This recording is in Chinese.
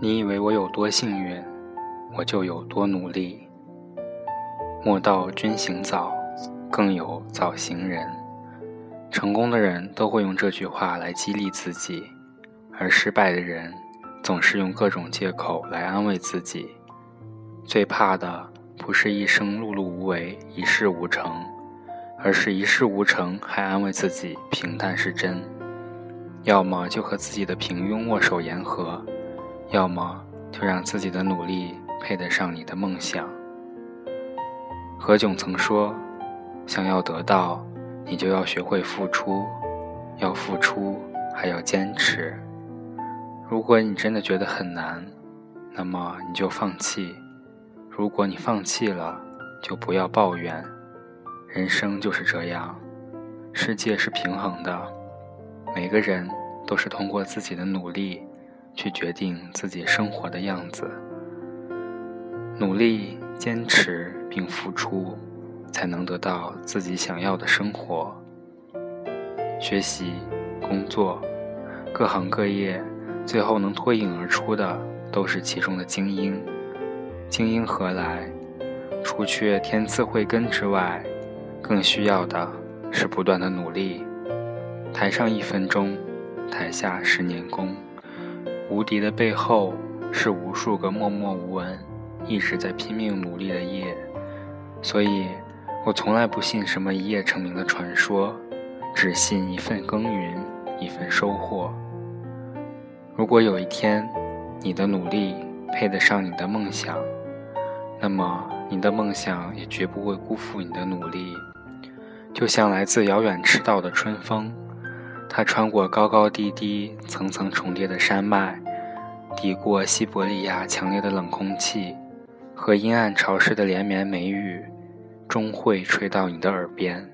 你以为我有多幸运，我就有多努力。莫道君行早，更有早行人。成功的人都会用这句话来激励自己，而失败的人总是用各种借口来安慰自己。最怕的不是一生碌碌无为、一事无成，而是一事无成还安慰自己平淡是真。要么就和自己的平庸握手言和，要么就让自己的努力配得上你的梦想。何炅曾说：“想要得到。”你就要学会付出，要付出还要坚持。如果你真的觉得很难，那么你就放弃。如果你放弃了，就不要抱怨。人生就是这样，世界是平衡的，每个人都是通过自己的努力去决定自己生活的样子。努力、坚持并付出。才能得到自己想要的生活。学习、工作，各行各业，最后能脱颖而出的都是其中的精英。精英何来？除却天赐慧根之外，更需要的是不断的努力。台上一分钟，台下十年功。无敌的背后，是无数个默默无闻、一直在拼命努力的夜。所以。我从来不信什么一夜成名的传说，只信一份耕耘，一份收获。如果有一天，你的努力配得上你的梦想，那么你的梦想也绝不会辜负你的努力。就像来自遥远赤道的春风，它穿过高高低低、层层重叠的山脉，抵过西伯利亚强烈的冷空气和阴暗潮湿的连绵梅雨。终会吹到你的耳边。